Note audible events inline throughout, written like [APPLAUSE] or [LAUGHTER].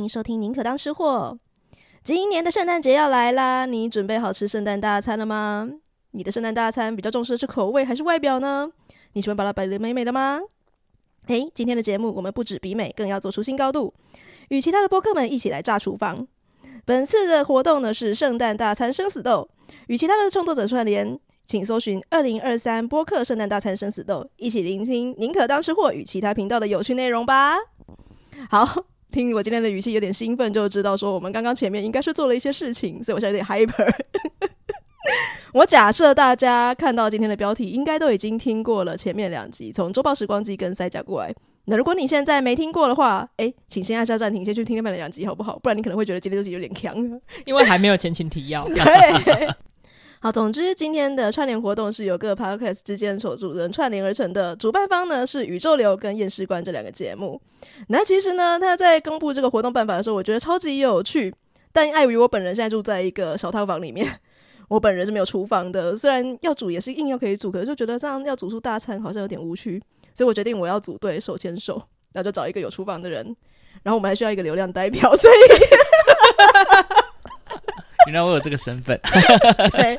迎收听《宁可当吃货》。今年的圣诞节要来啦，你准备好吃圣诞大餐了吗？你的圣诞大餐比较重视的是口味还是外表呢？你喜欢把它摆得美美的吗？诶，今天的节目我们不止比美，更要做出新高度，与其他的播客们一起来炸厨房。本次的活动呢是圣诞大餐生死斗，与其他的创作者串联，请搜寻二零二三播客圣诞大餐生死斗，一起聆听宁可当吃货与其他频道的有趣内容吧。好。听我今天的语气有点兴奋，就知道说我们刚刚前面应该是做了一些事情，所以我现在有点 hyper。[LAUGHS] 我假设大家看到今天的标题，应该都已经听过了前面两集，从周报时光机跟塞甲过来。那如果你现在没听过的话，哎，请先按下暂停，先去听那边两集好不好？不然你可能会觉得今天这集有点强，因为还没有前情提要。[LAUGHS] 对。好，总之今天的串联活动是由各 podcast 之间所主人串联而成的，主办方呢是宇宙流跟验尸官这两个节目。那其实呢，他在公布这个活动办法的时候，我觉得超级有趣。但碍于我本人现在住在一个小套房里面，[LAUGHS] 我本人是没有厨房的。虽然要煮也是硬要可以煮，可是就觉得这样要煮出大餐好像有点无趣，所以我决定我要组队手牵手，那就找一个有厨房的人，然后我们还需要一个流量代表，所以。原来我有这个身份，[LAUGHS] 对，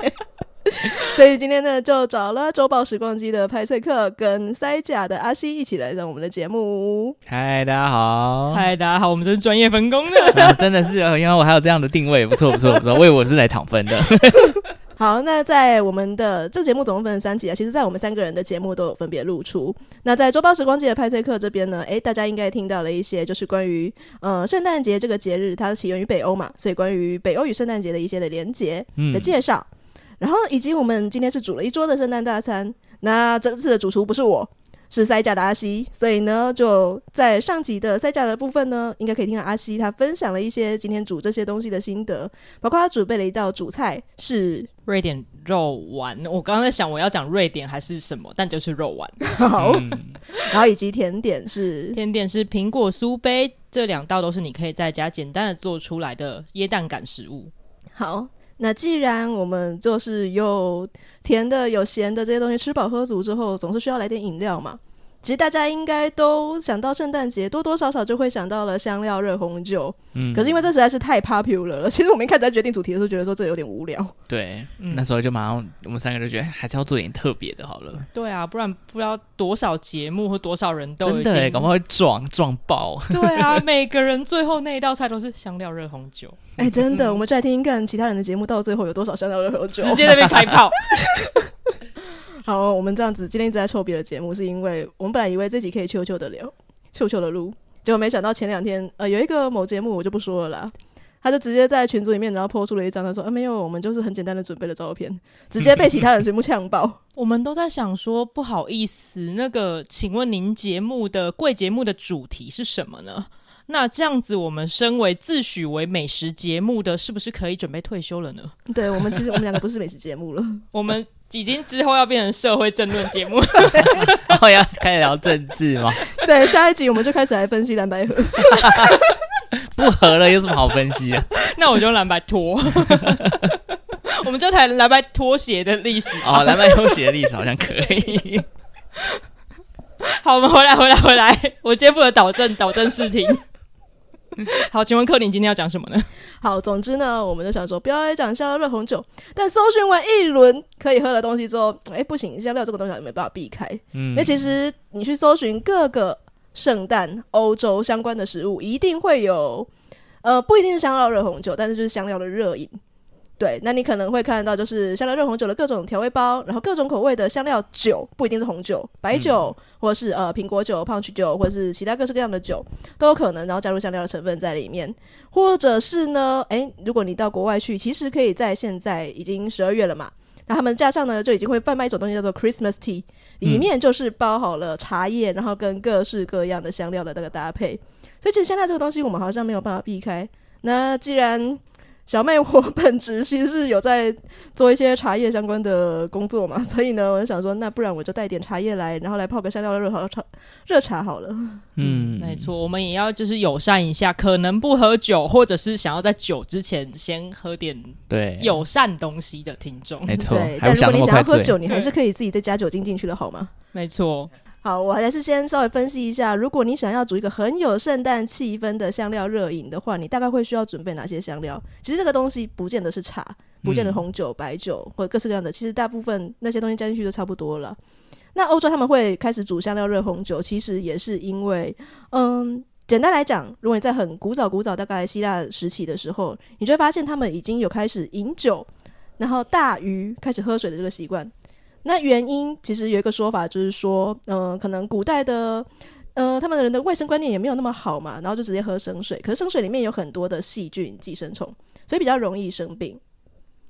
所以今天呢，就找了周报时光机的派翠克跟塞甲的阿西一起来上我们的节目。嗨，大家好！嗨，大家好！我们这是专业分工的，[LAUGHS] 啊、真的是，因为我还有这样的定位，不错不错不错，我以为我是来躺分的。[LAUGHS] 好，那在我们的这个节目总共分成三集啊，其实，在我们三个人的节目都有分别露出。那在周报时光机的派对课这边呢，诶，大家应该听到了一些，就是关于呃圣诞节这个节日，它起源于北欧嘛，所以关于北欧与圣诞节的一些的连结的介绍，嗯、然后以及我们今天是煮了一桌的圣诞大餐。那这次的主厨不是我。是塞呷的阿西，所以呢，就在上集的塞呷的部分呢，应该可以听到阿西他分享了一些今天煮这些东西的心得，包括他准备了一道主菜是瑞典肉丸。我刚刚在想我要讲瑞典还是什么，但就是肉丸。[LAUGHS] 好，嗯、然后以及甜点是甜点是苹果酥杯，这两道都是你可以在家简单的做出来的椰蛋感食物。好。那既然我们就是有甜的有咸的这些东西，吃饱喝足之后，总是需要来点饮料嘛。其实大家应该都想到圣诞节，多多少少就会想到了香料热红酒。嗯，可是因为这实在是太 popular 了，[LAUGHS] 其实我们一开始在决定主题的时候，觉得说这有点无聊。对，嗯、那时候就马上我们三个就觉得还是要做点特别的好了。对啊，不然不知道多少节目或多少人都真的哎，搞不好会撞撞爆。对啊，[LAUGHS] 每个人最后那一道菜都是香料热红酒。哎、欸，真的，嗯、我们再听听看其他人的节目，到最后有多少香料热红酒，直接在那边开炮。[LAUGHS] 好，我们这样子今天一直在凑别的节目，是因为我们本来以为这集可以悄悄的聊，悄悄的录，结果没想到前两天呃有一个某节目我就不说了啦，他就直接在群组里面然后 po 出了一张，他说啊没有，我们就是很简单的准备了照片，直接被其他人全部呛爆。[LAUGHS] 我们都在想说不好意思，那个请问您节目的贵节目的主题是什么呢？那这样子，我们身为自诩为美食节目的，是不是可以准备退休了呢？[LAUGHS] 对，我们其实我们两个不是美食节目了，[LAUGHS] 我们。已经之后要变成社会政论节目，[LAUGHS] 然后要开始聊政治吗？[LAUGHS] 对，下一集我们就开始来分析蓝白合，[LAUGHS] 不合了有什么好分析啊？那我就蓝白拖，我们就谈蓝白拖鞋的历史哦，蓝白拖鞋的历史好像可以。好，我们回来，回来，回来，我接不了导正，导正视听。[LAUGHS] 好，请问克林今天要讲什么呢？好，总之呢，我们就想说，不要来讲香料热红酒。但搜寻完一轮可以喝的东西之后，哎、欸，不行，香料这个东西还没办法避开。嗯，因为其实你去搜寻各个圣诞欧洲相关的食物，一定会有，呃，不一定是香料热红酒，但是就是香料的热饮。对，那你可能会看到，就是香料热红酒的各种调味包，然后各种口味的香料酒，不一定是红酒、白酒，嗯、或者是呃苹果酒、punch 酒，或者是其他各式各样的酒都有可能，然后加入香料的成分在里面，或者是呢，诶，如果你到国外去，其实可以在现在已经十二月了嘛，那他们架上呢就已经会贩卖一种东西叫做 Christmas Tea，里面就是包好了茶叶，然后跟各式各样的香料的那个搭配，所以其实香料这个东西我们好像没有办法避开。那既然小妹，我本职其实是有在做一些茶叶相关的工作嘛，所以呢，我就想说，那不然我就带点茶叶来，然后来泡个香料的热茶，热茶好了。[LAUGHS] 嗯，没错，我们也要就是友善一下，可能不喝酒，或者是想要在酒之前先喝点对友善东西的听众。没错，对。但如果你想要喝酒，你还是可以自己再加酒精进去的好吗？没错。好，我还是先稍微分析一下，如果你想要煮一个很有圣诞气氛的香料热饮的话，你大概会需要准备哪些香料？其实这个东西不见得是茶，不见得红酒、白酒或者各式各样的，其实大部分那些东西加进去都差不多了。那欧洲他们会开始煮香料热红酒，其实也是因为，嗯，简单来讲，如果你在很古早古早大概希腊时期的时候，你就会发现他们已经有开始饮酒，然后大于开始喝水的这个习惯。那原因其实有一个说法，就是说，嗯、呃，可能古代的，呃，他们的人的卫生观念也没有那么好嘛，然后就直接喝生水。可是生水里面有很多的细菌、寄生虫，所以比较容易生病。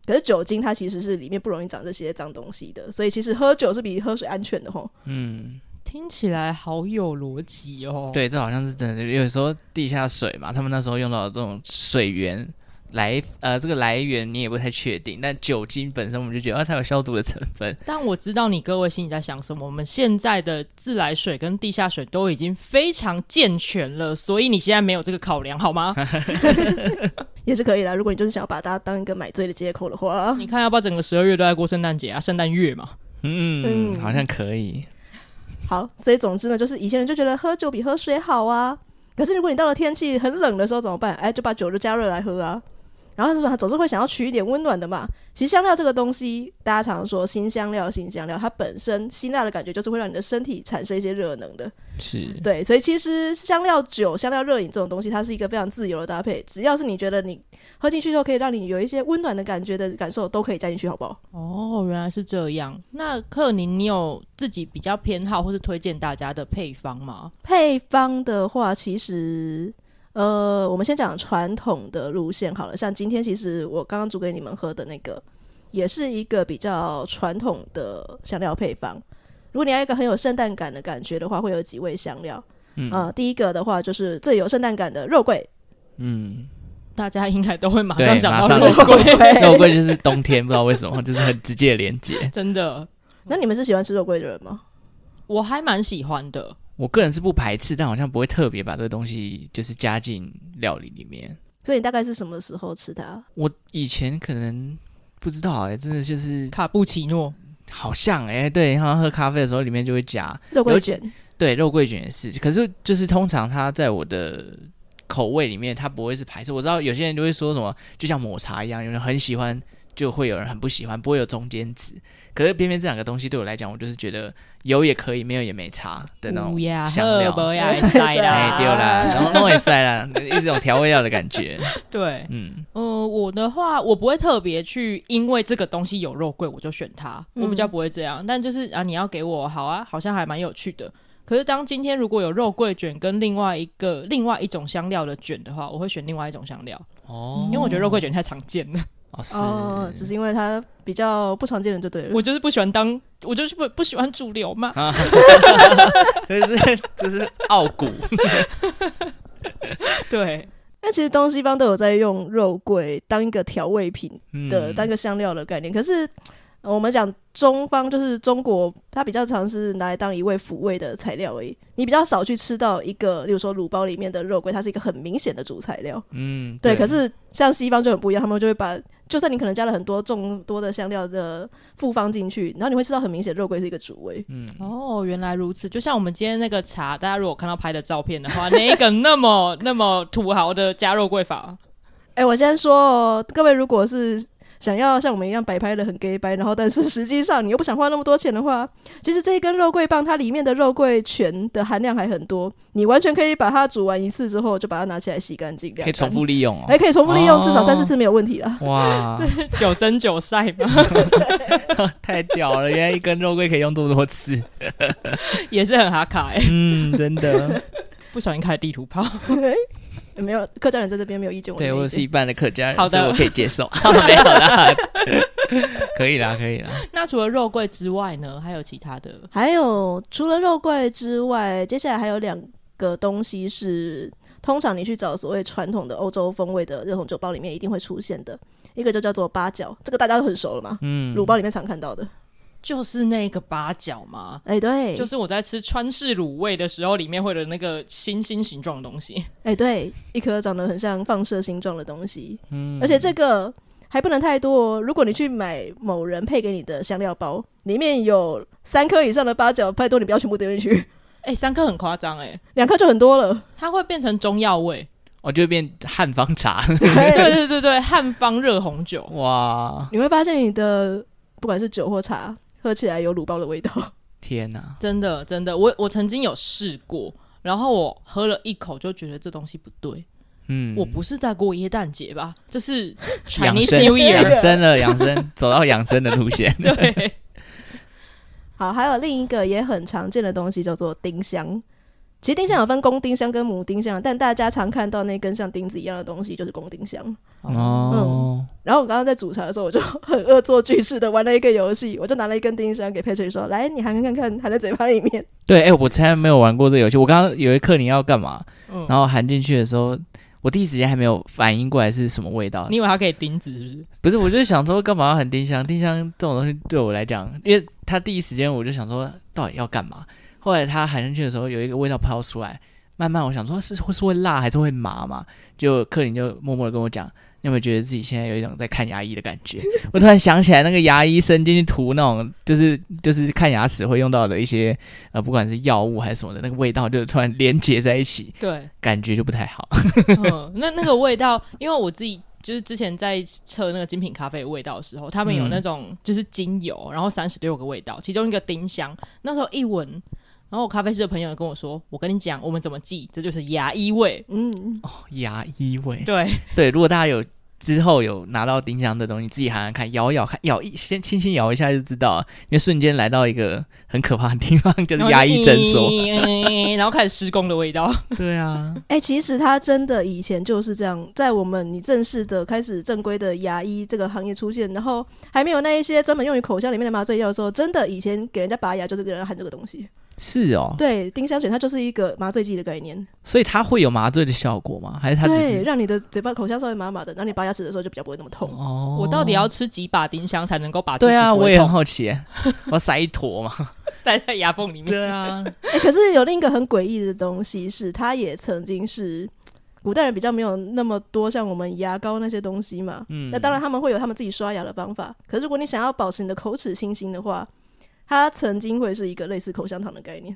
可是酒精它其实是里面不容易长这些脏东西的，所以其实喝酒是比喝水安全的吼。嗯，听起来好有逻辑哦。对，这好像是真的。有时候地下水嘛，他们那时候用到的这种水源。来，呃，这个来源你也不太确定，但酒精本身我们就觉得啊，它有消毒的成分。但我知道你各位心里在想什么。我们现在的自来水跟地下水都已经非常健全了，所以你现在没有这个考量，好吗？[LAUGHS] 也是可以的。如果你就是想要把它当一个买醉的借口的话，你看要不要整个十二月都在过圣诞节啊？圣诞月嘛，嗯，嗯，好像可以。好，所以总之呢，就是以前人就觉得喝酒比喝水好啊。可是如果你到了天气很冷的时候怎么办？哎，就把酒就加热来喝啊。然后是说，总是会想要取一点温暖的嘛。其实香料这个东西，大家常说新香料，新香料，它本身辛辣的感觉就是会让你的身体产生一些热能的。是对，所以其实香料酒、香料热饮这种东西，它是一个非常自由的搭配。只要是你觉得你喝进去之后可以让你有一些温暖的感觉的感受，都可以加进去，好不好？哦，原来是这样。那克宁，你有自己比较偏好或是推荐大家的配方吗？配方的话，其实。呃，我们先讲传统的路线好了。像今天其实我刚刚煮给你们喝的那个，也是一个比较传统的香料配方。如果你要一个很有圣诞感的感觉的话，会有几味香料。嗯，呃，第一个的话就是最有圣诞感的肉桂。嗯，大家应该都会马上想到肉桂。肉桂就是冬天，不知道为什么，就是很直接的连接。[LAUGHS] 真的？那你们是喜欢吃肉桂的人吗？我还蛮喜欢的。我个人是不排斥，但好像不会特别把这个东西就是加进料理里面。所以你大概是什么时候吃它？我以前可能不知道哎、欸，真的就是卡布奇诺，好像哎、欸，对，好像喝咖啡的时候里面就会加肉桂卷。对，肉桂卷也是。可是就是通常它在我的口味里面，它不会是排斥。我知道有些人就会说什么，就像抹茶一样，有人很喜欢，就会有人很不喜欢，不会有中间值。可是偏偏这两个东西对我来讲，我就是觉得有也可以，没有也没差的那种香料。哎，对啦，然后弄也塞啦，[LAUGHS] 一种调味料的感觉。对，嗯，呃，我的话，我不会特别去，因为这个东西有肉桂，我就选它。我比较不会这样。但就是啊，你要给我好啊，好像还蛮有趣的。可是当今天如果有肉桂卷跟另外一个另外一种香料的卷的话，我会选另外一种香料。哦，因为我觉得肉桂卷太常见了。哦，是哦，只是因为他比较不常见人就对了。我就是不喜欢当，我就是不不喜欢主流嘛。[LAUGHS] 所以是就是傲骨。对，那其实东西方都有在用肉桂当一个调味品的，嗯、当一个香料的概念。可是我们讲中方，就是中国，它比较常是拿来当一味抚味的材料而已。你比较少去吃到一个，比如说卤包里面的肉桂，它是一个很明显的主材料。嗯，对。对，可是像西方就很不一样，他们就会把。就算你可能加了很多众多的香料的复方进去，然后你会吃到很明显肉桂是一个主味。嗯，哦，原来如此。就像我们今天那个茶，大家如果看到拍的照片的话，哪一个那么那么土豪的加肉桂法？哎、欸，我先说哦，各位如果是。想要像我们一样摆拍的很 gay 白，然后但是实际上你又不想花那么多钱的话，其实这一根肉桂棒它里面的肉桂醛的含量还很多，你完全可以把它煮完一次之后就把它拿起来洗干净，可以重复利用哦，还可以重复利用至少三四次没有问题了。哇，九蒸九晒嘛，[LAUGHS] 太屌了！原来一根肉桂可以用这么多次，[LAUGHS] 也是很哈卡哎、欸。嗯，真的，[LAUGHS] 不小心开地图炮。没有客家人在这边没有意见，对我是一半的客家人，好的，所以我可以接受。[LAUGHS] 没有啦，[LAUGHS] 可以啦，可以啦。那除了肉桂之外呢？还有其他的？还有除了肉桂之外，接下来还有两个东西是通常你去找所谓传统的欧洲风味的热红酒包里面一定会出现的，一个就叫做八角，这个大家都很熟了嘛，嗯，卤包里面常看到的。就是那个八角吗？哎、欸，对，就是我在吃川式卤味的时候，里面会有那个星星形状的东西。哎、欸，对，一颗长得很像放射形状的东西。嗯，而且这个还不能太多哦。如果你去买某人配给你的香料包，里面有三颗以上的八角，拜托你不要全部丢进去。哎、欸，三颗很夸张哎，两颗就很多了，它会变成中药味，我就会变汉方茶。对对对对，汉方热红酒，哇！你会发现你的不管是酒或茶，喝起来有卤包的味道。[LAUGHS] 天哪，真的真的，我我曾经有试过，然后我喝了一口就觉得这东西不对。嗯，我不是在过耶诞节吧？这是 Chinese New Year，[LAUGHS] 养生了，[LAUGHS] 养生，走到养生的路线。对。好，还有另一个也很常见的东西叫做丁香。其实丁香有分公丁香跟母丁香，但大家常看到那根像钉子一样的东西就是公丁香。哦。嗯。然后我刚刚在煮茶的时候，我就很恶作剧似的玩了一个游戏，我就拿了一根丁香给佩翠说：“来，你含看看，含在嘴巴里面。”对，哎、欸，我从来没有玩过这个游戏。我刚刚有一刻你要干嘛？嗯。然后含进去的时候，我第一时间还没有反应过来是什么味道。你以为它可以钉子是不是？不是，我就想说干嘛要含丁香？丁香这种东西对我来讲，因为。他第一时间我就想说，到底要干嘛？后来他含上去的时候，有一个味道飘出来。慢慢我想说，是会是会辣还是会麻嘛？就克林就默默的跟我讲，你有没有觉得自己现在有一种在看牙医的感觉？我突然想起来，那个牙医伸进去涂那种，就是就是看牙齿会用到的一些呃，不管是药物还是什么的，那个味道就突然连接在一起，对，感觉就不太好。嗯，那那个味道，因为我自己。就是之前在测那个精品咖啡的味道的时候，他们有那种就是精油，然后三十六个味道，其中一个丁香。那时候一闻，然后我咖啡师的朋友跟我说：“我跟你讲，我们怎么记？这就是牙医味。”嗯，哦，牙医味。对 [LAUGHS] 对，如果大家有。之后有拿到丁香的东西，自己喊喊看，咬一咬看，咬一先轻轻咬一下就知道，因为瞬间来到一个很可怕的地方，就是牙医诊所，[LAUGHS] 然后开始施工的味道。[LAUGHS] 对啊，哎、欸，其实它真的以前就是这样，在我们你正式的开始正规的牙医这个行业出现，然后还没有那一些专门用于口腔里面的麻醉药的时候，真的以前给人家拔牙就是给人含这个东西。是哦，对，丁香卷它就是一个麻醉剂的概念，所以它会有麻醉的效果吗？还是它只是对让你的嘴巴口腔稍微麻麻的，然后你拔牙齿的时候就比较不会那么痛？哦，我到底要吃几把丁香才能够把？对啊，我也很好奇，我要塞一坨嘛，[LAUGHS] [LAUGHS] 塞在牙缝里面。对啊，可是有另一个很诡异的东西是，它也曾经是古代人比较没有那么多像我们牙膏那些东西嘛。嗯，那当然他们会有他们自己刷牙的方法，可是如果你想要保持你的口齿清新的话，它曾经会是一个类似口香糖的概念。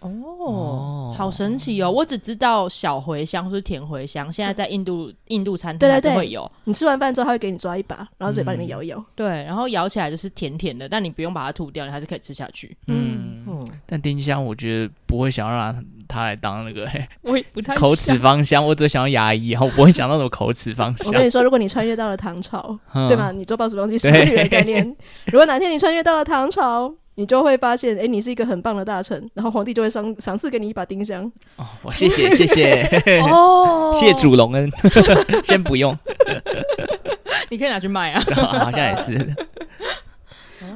哦，哦，好神奇哦！我只知道小茴香或是甜茴香，现在在印度印度餐厅还是会有。你吃完饭之后，他会给你抓一把，然后嘴巴里面咬一咬，嗯。对，然后咬起来就是甜甜的，但你不用把它吐掉，你还是可以吃下去。嗯，嗯，但丁香我觉得不会想要让它来当那个，[LAUGHS] 我也不太口齿芳香。我只想要牙医，然后我不会想到那种口齿芳香。我跟你说，如果你穿越到了唐朝，嗯、对吗？你做报时光机少女的概念。如果哪天你穿越到了唐朝。你就会发现，哎、欸，你是一个很棒的大臣，然后皇帝就会赏赏赐给你一把丁香。哦，我谢谢谢谢 [LAUGHS] 哦，[LAUGHS] 谢主隆恩，先不用，你可以拿去卖啊，好像也是。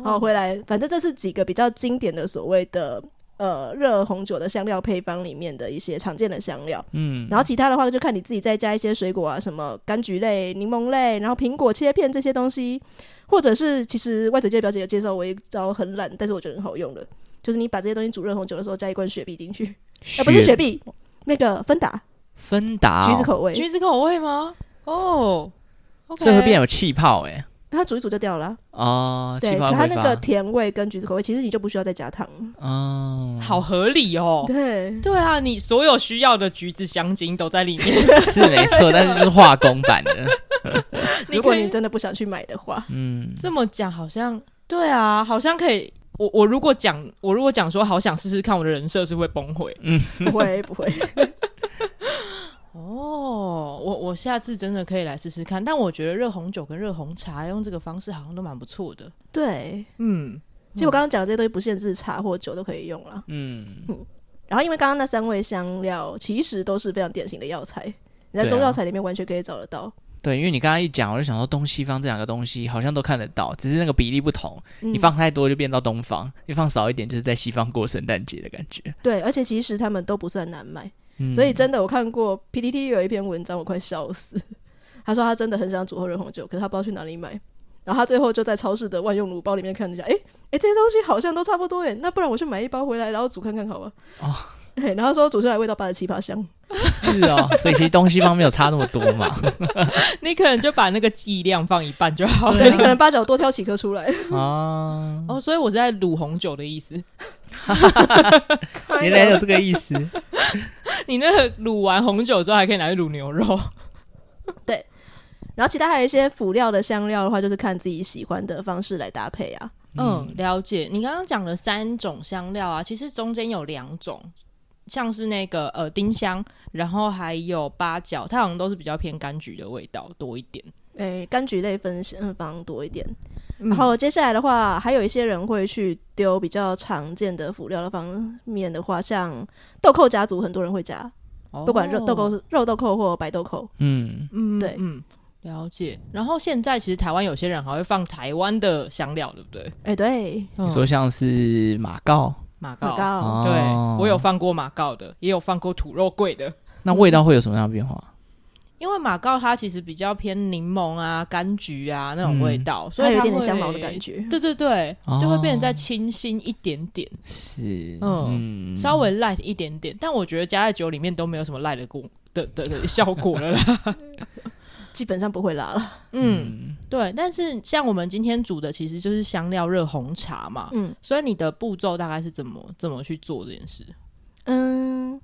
好，回来，反正这是几个比较经典的所谓的呃热红酒的香料配方里面的一些常见的香料。嗯，然后其他的话就看你自己再加一些水果啊，什么柑橘类、柠檬类，然后苹果切片这些东西。或者是，其实外嘴界表姐有介绍我一招很懒，但是我觉得很好用的，就是你把这些东西煮热红酒的时候，加一罐雪碧进去，[LAUGHS] 啊，不是雪碧，那个芬达，芬达，橘子口味，橘子口味吗？哦，这会变有气泡哎。它煮一煮就掉了哦，对，可它那个甜味跟橘子口味，其实你就不需要再加糖哦，好合理哦。对对啊，你所有需要的橘子香精都在里面，[LAUGHS] 是没错，但是就是化工版的。[LAUGHS] 如果你真的不想去买的话，嗯，这么讲好像对啊，好像可以。我我如果讲，我如果讲说好想试试看，我的人设是会崩溃。嗯，不会不会。[LAUGHS] 哦，我我下次真的可以来试试看，但我觉得热红酒跟热红茶用这个方式好像都蛮不错的。对，嗯，其实我刚刚讲的这些东西不限制茶或酒都可以用了。嗯嗯，然后因为刚刚那三味香料其实都是非常典型的药材，你在中药材里面完全可以找得到。对，因为你刚刚一讲，我就想说东西方这两个东西好像都看得到，只是那个比例不同。嗯、你放太多就变到东方，你放少一点就是在西方过圣诞节的感觉。对，而且其实他们都不算难买。所以真的，我看过 PPT 有一篇文章，我快笑死。[LAUGHS] 他说他真的很想煮喝热红酒，可是他不知道去哪里买。然后他最后就在超市的万用炉包里面看了一下，哎、欸、哎，这些东西好像都差不多哎，那不然我去买一包回来，然后煮看看好吗。哦，对，然后说煮出来味道八十七八香，是哦，所以其实东西方没有差那么多嘛。[LAUGHS] 你可能就把那个剂量放一半就好了。对，你可能八角多挑几颗出来。[LAUGHS] 哦哦，所以我是在卤红酒的意思。[LAUGHS] 原来有这个意思。你那个卤完红酒之后，还可以拿去卤牛肉。对。然后其他还有一些辅料的香料的话，就是看自己喜欢的方式来搭配啊。嗯，了解。你刚刚讲了三种香料啊，其实中间有两种，像是那个呃丁香，然后还有八角，它好像都是比较偏柑橘的味道多一点。诶，柑橘类分香方多一点。嗯、然后接下来的话，还有一些人会去丢比较常见的辅料的方面的话，像豆蔻家族，很多人会加，哦、不管肉豆蔻、肉豆蔻或白豆蔻。嗯嗯，对，嗯。了解，然后现在其实台湾有些人还会放台湾的香料，对不对？哎、欸，对，你说像是马告、马告，马告对、哦、我有放过马告的，也有放过土肉桂的。那味道会有什么样的变化？因为马告它其实比较偏柠檬啊、柑橘啊那种味道，嗯、所以它有点点香茅的感觉。对对对，哦、就会变得再清新一点点。是，嗯，嗯稍微 light 一点点，但我觉得加在酒里面都没有什么 light 的功的的的效果了啦。[LAUGHS] 基本上不会辣了，嗯，对。但是像我们今天煮的，其实就是香料热红茶嘛，嗯。所以你的步骤大概是怎么怎么去做这件事？嗯，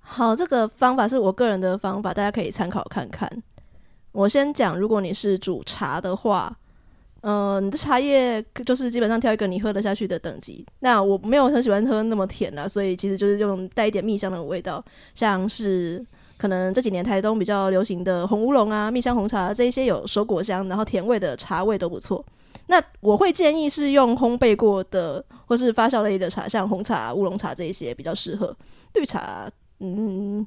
好，这个方法是我个人的方法，大家可以参考看看。我先讲，如果你是煮茶的话，嗯、呃，你的茶叶就是基本上挑一个你喝得下去的等级。那我没有很喜欢喝那么甜啦，所以其实就是用带一点蜜香的味道，像是。可能这几年台东比较流行的红乌龙啊、蜜香红茶这一些有熟果香，然后甜味的茶味都不错。那我会建议是用烘焙过的或是发酵类的茶，像红茶、乌龙茶这一些比较适合。绿茶，嗯。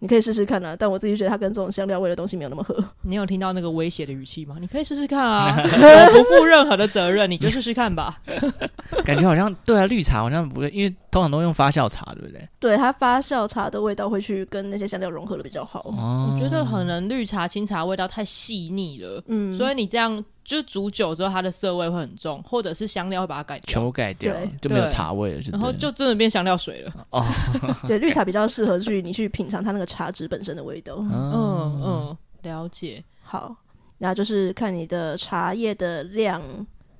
你可以试试看啊，但我自己觉得它跟这种香料味的东西没有那么合。[LAUGHS] 你有听到那个威胁的语气吗？你可以试试看啊，[LAUGHS] 我不负任何的责任，你就试试看吧。[LAUGHS] 感觉好像对啊，绿茶好像不会，因为通常都用发酵茶，对不对？对，它发酵茶的味道会去跟那些香料融合的比较好。哦，我觉得可能绿茶、清茶味道太细腻了，嗯，所以你这样。就煮久之后，它的涩味会很重，或者是香料会把它改掉，全部改掉，就没有茶味了，然后就真的变香料水了。哦，[LAUGHS] 对，绿茶比较适合去你去品尝它那个茶汁本身的味道。嗯嗯，了解。好，那就是看你的茶叶的量，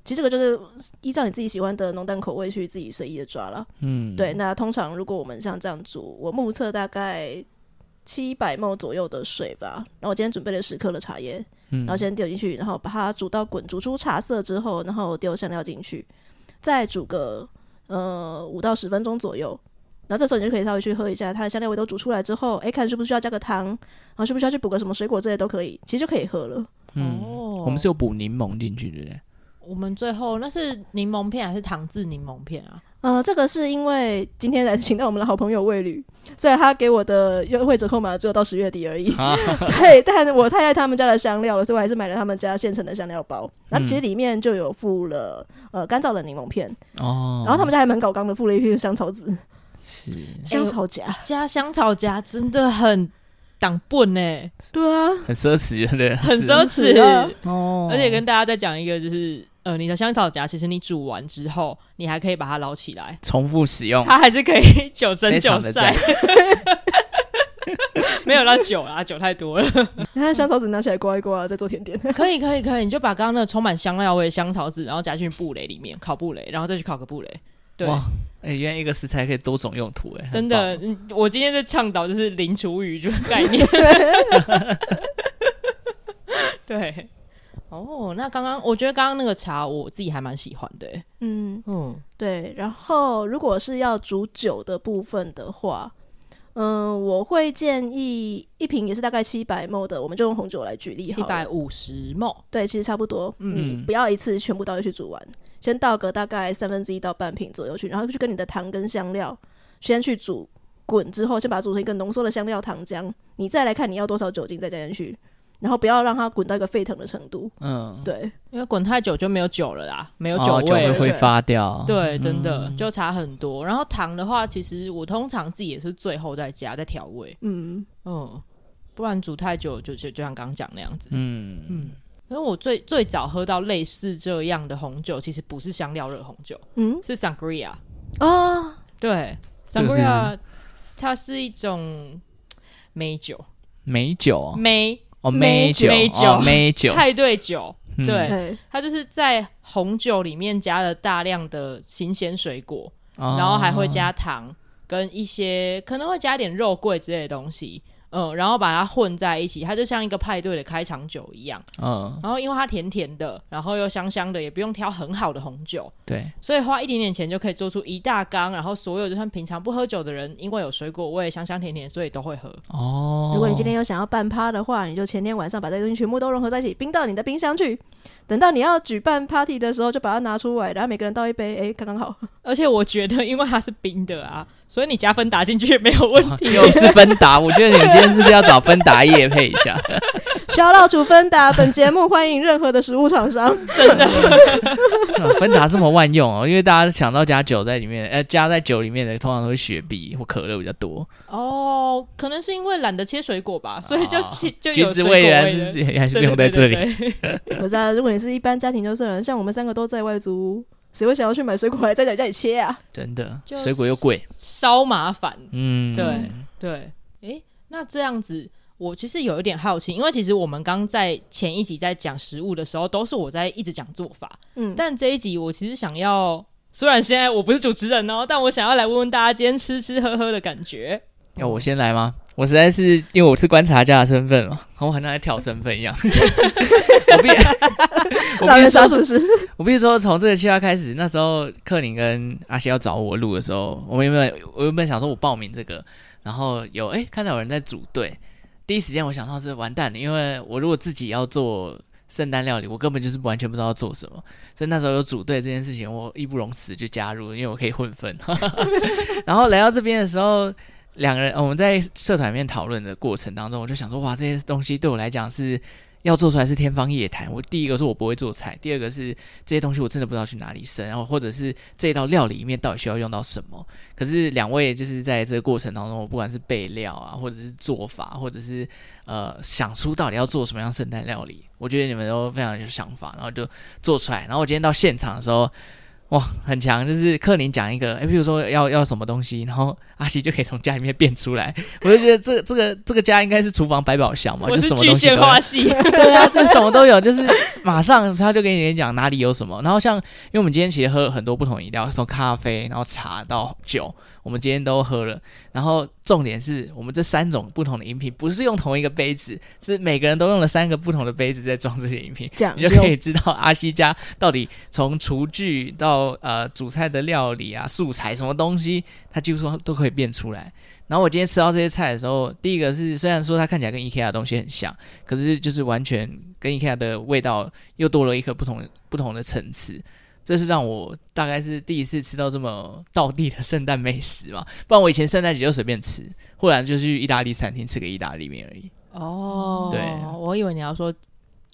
其实这个就是依照你自己喜欢的浓淡口味去自己随意的抓了。嗯，对。那通常如果我们像这样煮，我目测大概七百 ml 左右的水吧。然后我今天准备了十克的茶叶。然后先丢进去，然后把它煮到滚，煮出茶色之后，然后丢香料进去，再煮个呃五到十分钟左右。然后这时候你就可以稍微去喝一下，它的香料味都煮出来之后，哎，看是不是需要加个汤，然后需不需要去补个什么水果之类都可以，其实就可以喝了。嗯，哦、我们是有补柠檬进去对不对。我们最后那是柠檬片还是糖渍柠檬片啊？呃，这个是因为今天来请到我们的好朋友魏旅，所以他给我的优惠折扣码只有到十月底而已。啊、[LAUGHS] 对，但我太爱他们家的香料了，所以我还是买了他们家现成的香料包。那、嗯、其实里面就有附了呃干燥的柠檬片。哦，然后他们家还蛮搞刚的，附了一片香草籽，是。香草荚、欸、加香草荚真的很挡笨呢。对啊，很奢侈，对，很奢侈。哦。而且跟大家再讲一个就是。呃，你的香草荚其实你煮完之后，你还可以把它捞起来，重复使用，它还是可以 [LAUGHS] 九蒸九晒，[LAUGHS] 没有那酒啊，酒太多了。你看香草籽拿起来刮一刮，再做甜点，可以可以可以，你就把刚刚那个充满香料味的香草籽，然后夹进布雷里面烤布雷，然后再去烤个布雷。对，哎、欸，原来一个食材可以多种用途，哎，真的，我今天在倡导就是零厨余这个概念。[LAUGHS] 对。哦，那刚刚我觉得刚刚那个茶我自己还蛮喜欢的，嗯嗯，对。然后如果是要煮酒的部分的话，嗯、呃，我会建议一瓶也是大概七百 ml 的，我们就用红酒来举例七百五十 ml，对，其实差不多。嗯，你不要一次全部倒进去煮完，先倒个大概三分之一到半瓶左右去，然后去跟你的糖跟香料先去煮滚之后，先把它煮成一个浓缩的香料糖浆，你再来看你要多少酒精再加进去。然后不要让它滚到一个沸腾的程度。嗯，对，因为滚太久就没有酒了啦，没有酒味，哦、酒会发掉。对，真的、嗯、就差很多。然后糖的话，其实我通常自己也是最后再加，再调味。嗯嗯，不然煮太久就就就像刚刚讲那样子。嗯嗯，因为我最最早喝到类似这样的红酒，其实不是香料热红酒，嗯，是 Sangria 啊。对，Sangria 它是一种。美酒，美酒，美哦美酒，美酒，美酒，派对酒。对，对它就是在红酒里面加了大量的新鲜水果，哦然后还会加糖跟一些可能会加点肉桂之类的东西。嗯，然后把它混在一起，它就像一个派对的开场酒一样。嗯，然后因为它甜甜的，然后又香香的，也不用挑很好的红酒，对，所以花一点点钱就可以做出一大缸。然后所有就算平常不喝酒的人，因为有水果味，香香甜甜，所以都会喝。哦，如果你今天有想要办趴的话，你就前天晚上把这些东西全部都融合在一起，冰到你的冰箱去。等到你要举办 party 的时候，就把它拿出来，然后每个人倒一杯，哎，刚刚好。而且我觉得，因为它是冰的啊，所以你加芬达进去也没有问题。又是芬达，我觉得你们今天是不是要找芬达业配一下？[LAUGHS] 小老主芬达，本节目欢迎任何的食物厂商，真的。芬达这么万用哦，因为大家想到加酒在里面，呃，加在酒里面的通常都是雪碧或可乐比较多。哦，可能是因为懒得切水果吧，所以就切、哦、就有橘子味原来是还是用在这里。我知道，如果你是一般家庭就算了，像我们三个都在外租，谁会想要去买水果来在家里切啊？真的，就水果又贵，稍麻烦。嗯，对对。诶，那这样子，我其实有一点好奇，因为其实我们刚在前一集在讲食物的时候，都是我在一直讲做法，嗯，但这一集我其实想要，虽然现在我不是主持人哦，但我想要来问问大家今天吃吃喝喝的感觉。要我先来吗？我实在是因为我是观察家的身份嘛，我好像在挑身份一样。我 [LAUGHS] 必我必须 [LAUGHS] 说，是不是？我必须说，从这个计划开始，那时候克林跟阿西要找我录的时候，我原本我原本想说我报名这个，然后有哎、欸、看到有人在组队，第一时间我想到是完蛋了，因为我如果自己要做圣诞料理，我根本就是完全不知道要做什么，所以那时候有组队这件事情，我义不容辞就加入，因为我可以混分。[LAUGHS] 然后来到这边的时候。两个人，我们在社团里面讨论的过程当中，我就想说，哇，这些东西对我来讲是要做出来是天方夜谭。我第一个是我不会做菜，第二个是这些东西我真的不知道去哪里生，然后或者是这道料理里面到底需要用到什么。可是两位就是在这个过程当中，我不管是备料啊，或者是做法，或者是呃想出到底要做什么样圣诞料理，我觉得你们都非常有想法，然后就做出来。然后我今天到现场的时候。哇，很强！就是克林讲一个，哎，比如说要要什么东西，然后阿西就可以从家里面变出来。我就觉得这 [LAUGHS] 这个这个家应该是厨房百宝箱嘛，就什么东西都化系，[LAUGHS] 对啊，这什么都有，就是马上他就给你讲哪里有什么。然后像，因为我们今天其实喝了很多不同饮料，从咖啡，然后茶到酒。我们今天都喝了，然后重点是我们这三种不同的饮品不是用同一个杯子，是每个人都用了三个不同的杯子在装这些饮品，这样你就可以知道阿西家到底从厨具到呃煮菜的料理啊、素材什么东西，他几乎说都可以变出来。然后我今天吃到这些菜的时候，第一个是虽然说它看起来跟 IKEA 的东西很像，可是就是完全跟 IKEA 的味道又多了一个不同不同的层次。这是让我大概是第一次吃到这么道地的圣诞美食嘛，[LAUGHS] 不然我以前圣诞节就随便吃，或者就去意大利餐厅吃个意大利面而已。哦，对，我以为你要说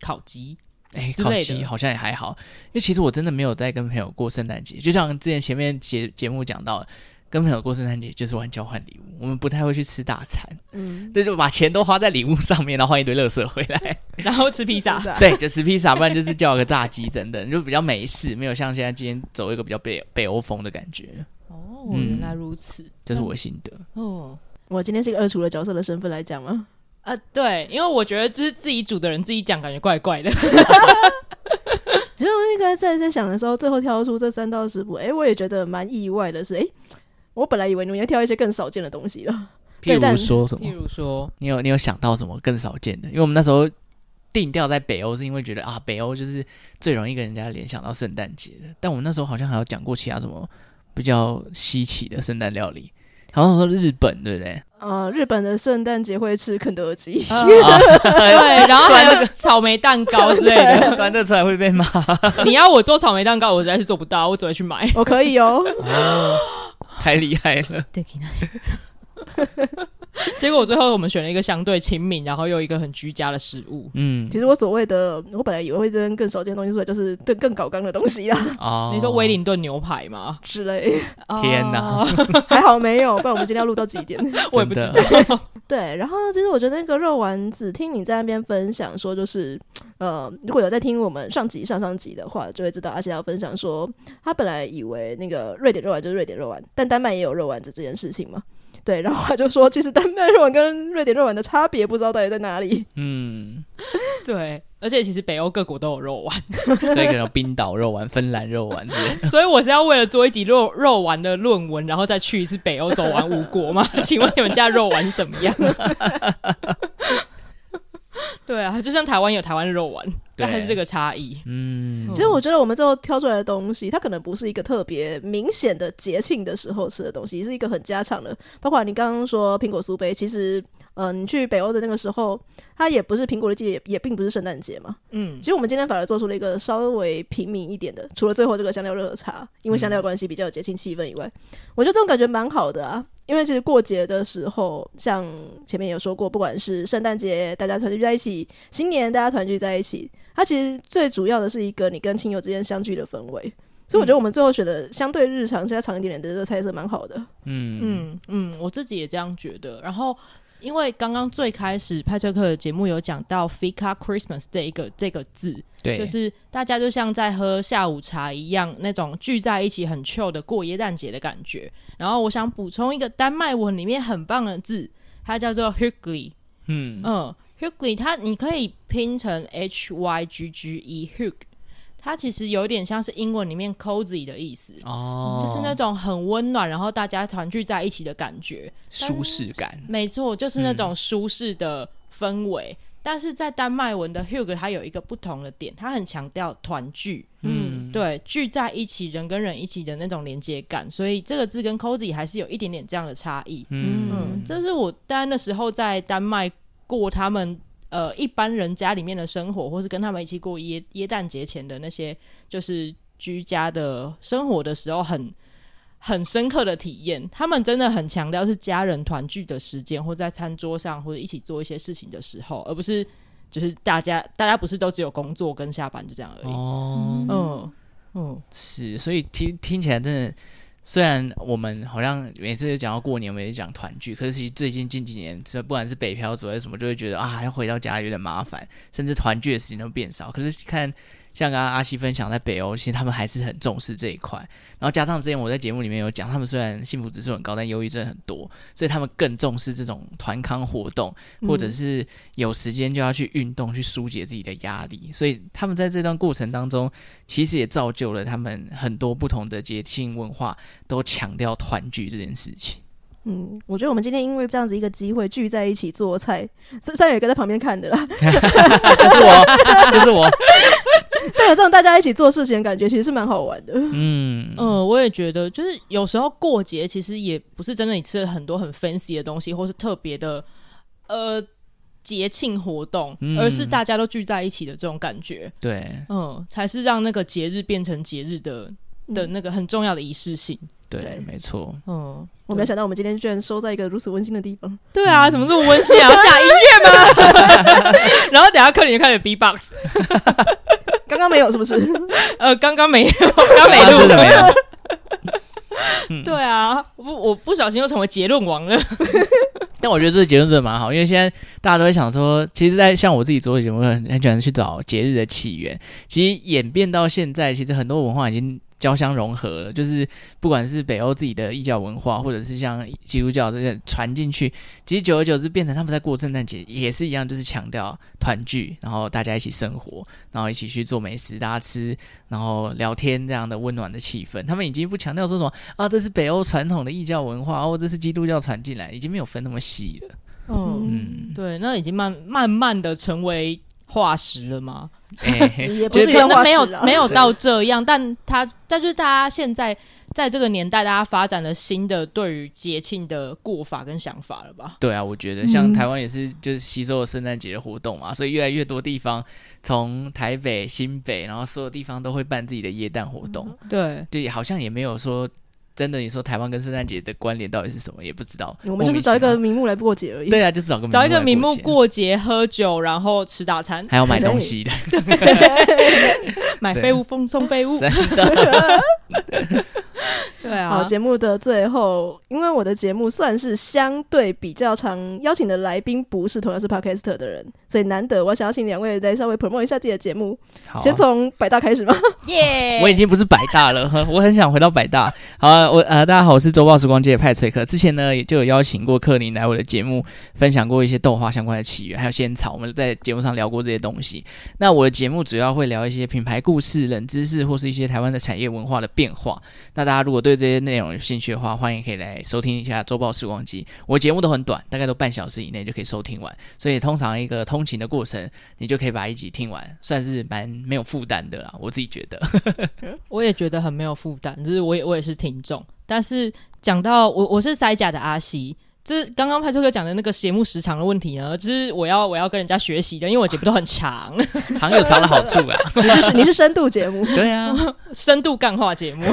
烤鸡，哎，烤鸡好像也还好，因为其实我真的没有在跟朋友过圣诞节，就像之前前面节节目讲到的。跟朋友过圣诞节就是玩交换礼物，我们不太会去吃大餐，嗯，[LAUGHS] 对，就把钱都花在礼物上面，然后换一堆垃圾回来，[LAUGHS] 然后吃披萨，对，就吃披萨，不然就是叫个炸鸡等等，就比较美式，没有像现在今天走一个比较北北欧风的感觉。哦，原来如此，嗯、这是我的心得。哦，我今天是一个二厨的角色的身份来讲吗？呃，对，因为我觉得就是自己煮的人自己讲，感觉怪怪的。[LAUGHS] 其实我那个在在想的时候，最后挑出这三道食谱，哎，我也觉得蛮意外的是，哎。我本来以为你们要挑一些更少见的东西了，[LAUGHS] 譬如说什么？譬如说，你有你有想到什么更少见的？因为我们那时候定调在北欧，是因为觉得啊，北欧就是最容易跟人家联想到圣诞节的。但我们那时候好像还有讲过其他什么比较稀奇的圣诞料理，好像说日本，对不对？呃，日本的圣诞节会吃肯德基，呃、[LAUGHS] 对，然后还有草莓蛋糕之类的，[LAUGHS] 端得出来会被骂。你要我做草莓蛋糕，我实在是做不到，我只会去买。我可以哦。啊太厉害了！[LAUGHS] 结果我最后我们选了一个相对亲民，然后又一个很居家的食物。嗯，其实我所谓的，我本来以为会扔更少见的东西出来，就是更更搞刚的东西啦。哦，你说威灵顿牛排吗？之类。天哪，哦、[LAUGHS] 还好没有，不然我们今天要录到几点？[LAUGHS] 我也不知道。对，然后其实我觉得那个肉丸子，听你在那边分享说，就是呃，如果有在听我们上集、上上集的话，就会知道阿杰要分享说，他本来以为那个瑞典肉丸就是瑞典肉丸，但丹麦也有肉丸子这件事情嘛。对，然后他就说，其实丹麦肉丸跟瑞典肉丸的差别不知道到底在哪里。嗯，对，而且其实北欧各国都有肉丸，所以可能冰岛肉丸、芬兰肉丸之类。所以我是要为了做一集肉肉丸的论文，然后再去一次北欧走完五国吗？[LAUGHS] 请问你们家肉丸怎么样？对啊，就像台湾有台湾肉丸，但还是这个差异。嗯，其实我觉得我们最后挑出来的东西，它可能不是一个特别明显的节庆的时候吃的东西，是一个很家常的。包括你刚刚说苹果酥杯，其实，嗯、呃，你去北欧的那个时候，它也不是苹果的季节，也也并不是圣诞节嘛。嗯，其实我们今天反而做出了一个稍微平民一点的，除了最后这个香料热茶，因为香料关系比较有节庆气氛以外，我觉得这种感觉蛮好的啊。因为其实过节的时候，像前面有说过，不管是圣诞节大家团聚在一起，新年大家团聚在一起，它其实最主要的是一个你跟亲友之间相聚的氛围。所以我觉得我们最后选的相对日常、加长一点点的这个菜色蛮好的。嗯嗯嗯，我自己也这样觉得。然后。因为刚刚最开始派翠克的节目有讲到 “Fika Christmas” 这一个这个字，对，就是大家就像在喝下午茶一样，那种聚在一起很 chill 的过耶诞节的感觉。然后我想补充一个丹麦文里面很棒的字，它叫做 “hyggelig”。嗯嗯，“hyggelig” 它你可以拼成 H Y G G E，hygg。它其实有点像是英文里面 cozy 的意思哦，就是那种很温暖，然后大家团聚在一起的感觉，舒适感。没错，就是那种舒适的氛围。嗯、但是在丹麦文的 hygge 它有一个不同的点，它很强调团聚。嗯，对，聚在一起，人跟人一起的那种连接感。所以这个字跟 cozy 还是有一点点这样的差异。嗯，嗯，这是我当那时候在丹麦过他们。呃，一般人家里面的生活，或是跟他们一起过耶耶诞节前的那些，就是居家的生活的时候很，很很深刻的体验。他们真的很强调是家人团聚的时间，或在餐桌上，或者一起做一些事情的时候，而不是就是大家大家不是都只有工作跟下班就这样而已。哦，嗯嗯，是，所以听听起来真的。虽然我们好像每次讲到过年，我们也讲团聚，可是其实最近近几年，这不管是北漂族还是什么，就会觉得啊，要回到家有点麻烦，甚至团聚的时间都变少。可是看。像刚刚阿西分享，在北欧，其实他们还是很重视这一块。然后加上之前我在节目里面有讲，他们虽然幸福指数很高，但忧郁症很多，所以他们更重视这种团康活动，或者是有时间就要去运动，去疏解自己的压力。所以他们在这段过程当中，其实也造就了他们很多不同的节庆文化都强调团聚这件事情。嗯，我觉得我们今天因为这样子一个机会聚在一起做菜，虽然有一个在旁边看的啦，[LAUGHS] [LAUGHS] 就是我，就是我。[LAUGHS] 但有这种大家一起做事情的感觉，其实是蛮好玩的。嗯嗯、呃，我也觉得，就是有时候过节其实也不是真的，你吃了很多很 fancy 的东西，或是特别的呃节庆活动，嗯、而是大家都聚在一起的这种感觉。对，嗯，才是让那个节日变成节日的的那个很重要的仪式性。对，对没错。嗯，我没有想到我们今天居然收在一个如此温馨的地方。对啊，怎么这么温馨啊？要下音乐吗？[LAUGHS] 然后等下客人就开始 B-box。刚刚没有是不是？[LAUGHS] 呃，刚刚没有，[LAUGHS] 刚没录，真的没有。[LAUGHS] 对啊，我不，我不小心又成为结论王了。但我觉得这个结论真的蛮好，因为现在大家都会想说，其实，在像我自己做的节目，很很喜欢去找节日的起源。其实演变到现在，其实很多文化已经。交相融合了，就是不管是北欧自己的异教文化，或者是像基督教这些传进去，其实久而久之变成他们在过圣诞节也是一样，就是强调团聚，然后大家一起生活，然后一起去做美食，大家吃，然后聊天这样的温暖的气氛。他们已经不强调说什么啊，这是北欧传统的异教文化，哦、这是基督教传进来，已经没有分那么细了。嗯，嗯对，那已经慢慢慢的成为化石了吗？欸、也不是可能没有没有到这样，但他但就是大家现在在这个年代，大家发展了新的对于节庆的过法跟想法了吧？对啊，我觉得像台湾也是就是吸收了圣诞节的活动嘛，所以越来越多地方从台北、新北，然后所有地方都会办自己的耶诞活动。嗯、对对，好像也没有说。真的，你说台湾跟圣诞节的关联到底是什么？也不知道。我们就是找一个名目来过节而已。对啊，就是找个找一个名目过节，喝酒，然后吃大餐，还要买东西的。[LAUGHS] [LAUGHS] 买废物送送废物，真的。[LAUGHS] 对啊。好，节目的最后，因为我的节目算是相对比较常邀请的来宾不是同样是 Podcaster 的人，所以难得，我想要请两位再稍微 promote 一下自己的节目。好、啊，先从百大开始吗？[LAUGHS] 耶！我已经不是百大了，[LAUGHS] 我很想回到百大。好、啊，我呃，大家好，我是周报时光界的派崔克。之前呢，也就有邀请过克林来我的节目，分享过一些动画相关的起源，还有仙草。我们在节目上聊过这些东西。那我的节目主要会聊一些品牌故事、冷知识，或是一些台湾的产业文化的变化。那大家如果对这些内容有兴趣的话，欢迎可以来收听一下周报时光机。我节目都很短，大概都半小时以内就可以收听完，所以通常一个通勤的过程，你就可以把一集听完，算是蛮没有负担的啦。我自己觉得，[LAUGHS] 我也觉得很没有负担，就是我也我也是听众。但是讲到我我是塞甲的阿西，就是刚刚派翠克讲的那个节目时长的问题呢，就是我要我要跟人家学习的，因为我节目都很长，长有长的好处啊。你 [LAUGHS] 是你是深度节目，对啊，深度干话节目。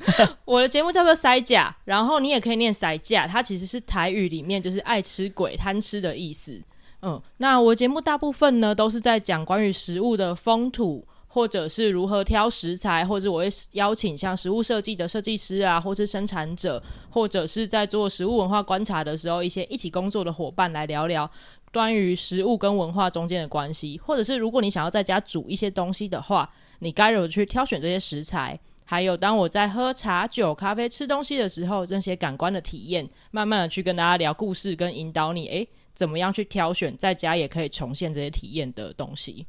[LAUGHS] 我的节目叫做塞呷，然后你也可以念塞呷，它其实是台语里面就是爱吃鬼、贪吃的意思。嗯，那我节目大部分呢都是在讲关于食物的风土，或者是如何挑食材，或者我会邀请像食物设计的设计师啊，或是生产者，或者是在做食物文化观察的时候，一些一起工作的伙伴来聊聊关于食物跟文化中间的关系，或者是如果你想要在家煮一些东西的话，你该如何去挑选这些食材，还有当我在喝茶、酒、咖啡、吃东西的时候，这些感官的体验，慢慢的去跟大家聊故事，跟引导你，诶。怎么样去挑选，在家也可以重现这些体验的东西？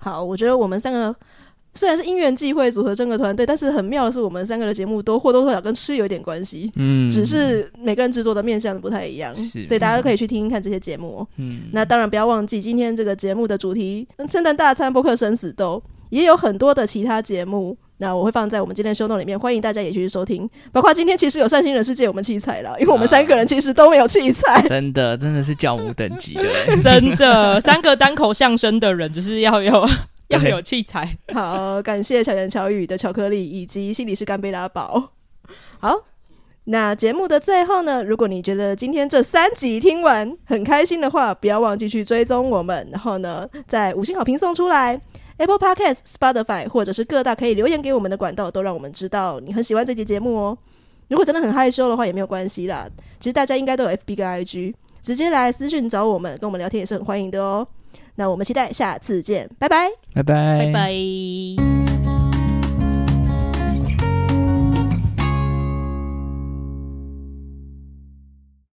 好，我觉得我们三个虽然是因缘际会组合这个团队，但是很妙的是，我们三个的节目都或多或少跟吃有点关系。嗯，只是每个人制作的面向不太一样，是，所以大家都可以去听听看这些节目。嗯，那当然不要忘记今天这个节目的主题——圣诞大餐、播客生死斗，也有很多的其他节目。那我会放在我们今天的 show note 里面，欢迎大家也去收听。包括今天其实有善心人士借我们器材了，因为我们三个人其实都没有器材。啊、真的，真的是教母等级的，[LAUGHS] 真的，三个单口相声的人就是要有要有器材。好，感谢巧言巧语的巧克力以及心理师干杯拉宝。好，那节目的最后呢，如果你觉得今天这三集听完很开心的话，不要忘记去追踪我们，然后呢，在五星好评送出来。Apple Podcast、Spotify 或者是各大可以留言给我们的管道，都让我们知道你很喜欢这集节目哦。如果真的很害羞的话，也没有关系啦。其实大家应该都有 FB 跟 IG，直接来私讯找我们，跟我们聊天也是很欢迎的哦。那我们期待下次见，拜拜，拜拜，拜拜。